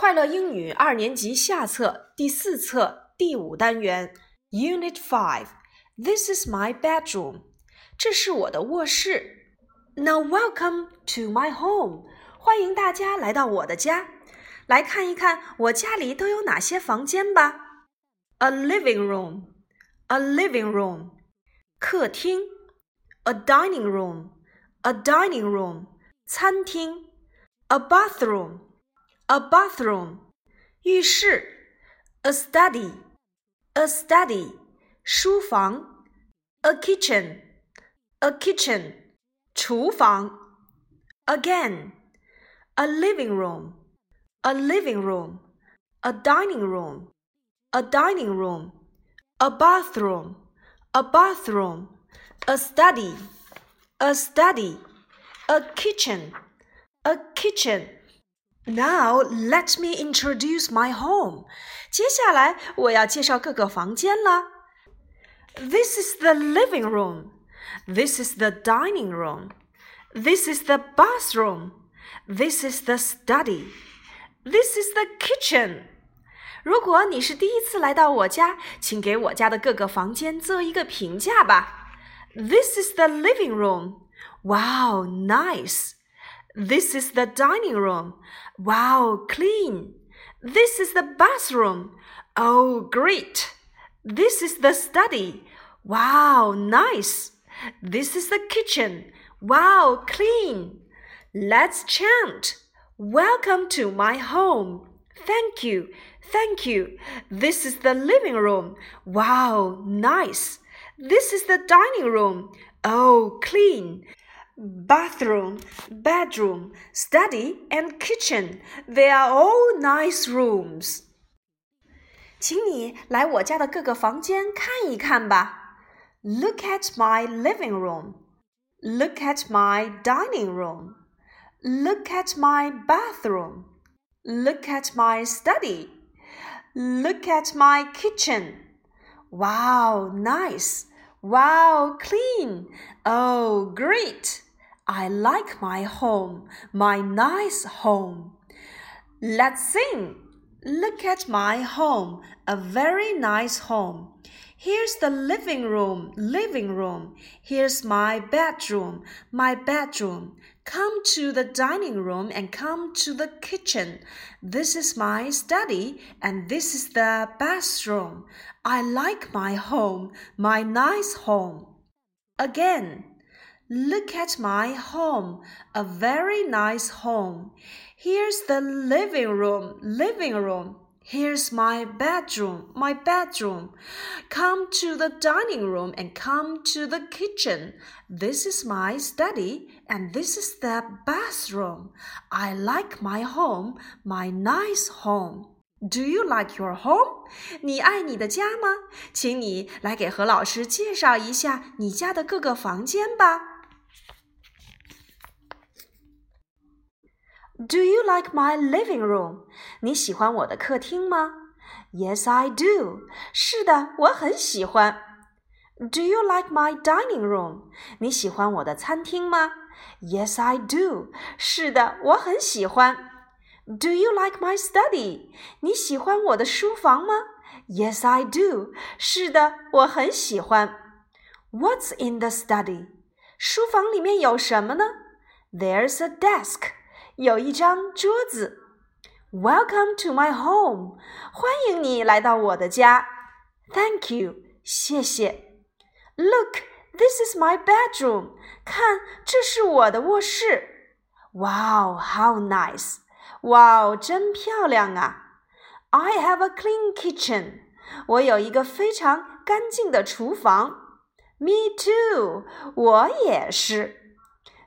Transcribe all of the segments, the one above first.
快乐英语二年级下册第四册第五单元 Unit Five。This is my bedroom。这是我的卧室。Now welcome to my home。欢迎大家来到我的家，来看一看我家里都有哪些房间吧。A living room。A living room。客厅。A dining room。A dining room。餐厅。A bathroom。a bathroom, 浴室；a study, a study, 书房；a kitchen, a kitchen, 厨房；again, a living room, a living room, a dining room, a dining room, a bathroom, a bathroom, a study, a study, a kitchen, a kitchen. Now let me introduce my home. 接下来我要介绍各个房间了。This is the living room. This is the dining room. This is the bathroom. This is the study. This is the kitchen. 如果你是第一次来到我家，请给我家的各个房间做一个评价吧。This is the living room. Wow, nice. This is the dining room. Wow, clean. This is the bathroom. Oh, great. This is the study. Wow, nice. This is the kitchen. Wow, clean. Let's chant. Welcome to my home. Thank you. Thank you. This is the living room. Wow, nice. This is the dining room. Oh, clean bathroom, bedroom, study, and kitchen. They are all nice rooms. 请你来我家的各个房间看一看吧。Look at my living room. Look at my dining room. Look at my bathroom. Look at my study. Look at my kitchen. Wow, nice. Wow, clean. Oh, great. I like my home, my nice home. Let's sing. Look at my home, a very nice home. Here's the living room, living room. Here's my bedroom, my bedroom. Come to the dining room and come to the kitchen. This is my study and this is the bathroom. I like my home, my nice home. Again. Look at my home, a very nice home. Here's the living room, living room. Here's my bedroom, my bedroom. Come to the dining room and come to the kitchen. This is my study and this is the bathroom. I like my home, my nice home. Do you like your home？你爱你的家吗？请你来给何老师介绍一下你家的各个房间吧。 Do you like my living room？你喜欢我的客厅吗？Yes, I do。是的，我很喜欢。Do you like my dining room？你喜欢我的餐厅吗？Yes, I do。是的，我很喜欢。Do you like my study？你喜欢我的书房吗？Yes, I do。是的，我很喜欢。What's in the study？书房里面有什么呢？There's a desk。 有一张桌子。Welcome to my home，欢迎你来到我的家。Thank you，谢谢。Look，this is my bedroom，看，这是我的卧室。Wow，how nice！哇哦，真漂亮啊！I have a clean kitchen，我有一个非常干净的厨房。Me too，我也是。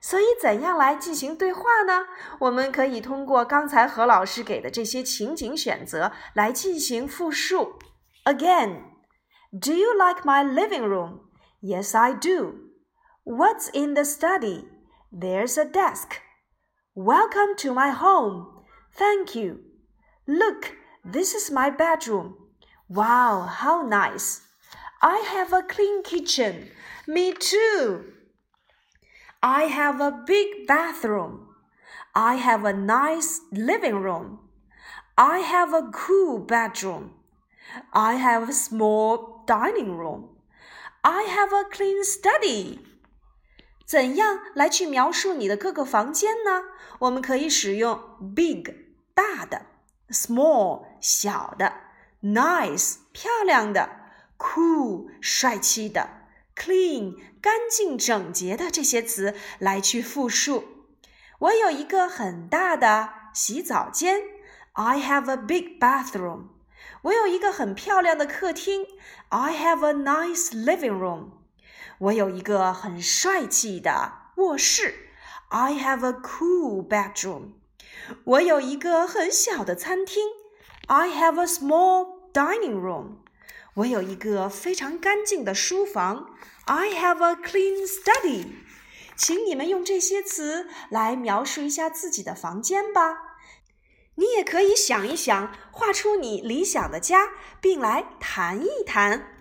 所以，怎样来进行对话呢？我们可以通过刚才何老师给的这些情景选择来进行复述。Again, do you like my living room? Yes, I do. What's in the study? There's a desk. Welcome to my home. Thank you. Look, this is my bedroom. Wow, how nice. I have a clean kitchen. Me too. I have a big bathroom. I have a nice living room. I have a cool bedroom. I have a small dining room. I have a clean study. 怎样来去描述你的各个房间呢？我们可以使用 big 大的，small 小的，nice 漂亮的，cool 帅气的 ，clean 干净整洁的这些词来去复述。我有一个很大的洗澡间，I have a big bathroom。我有一个很漂亮的客厅，I have a nice living room。我有一个很帅气的卧室，I have a cool bedroom。我有一个很小的餐厅，I have a small dining room。我有一个非常干净的书房，I have a clean study。请你们用这些词来描述一下自己的房间吧。你也可以想一想，画出你理想的家，并来谈一谈。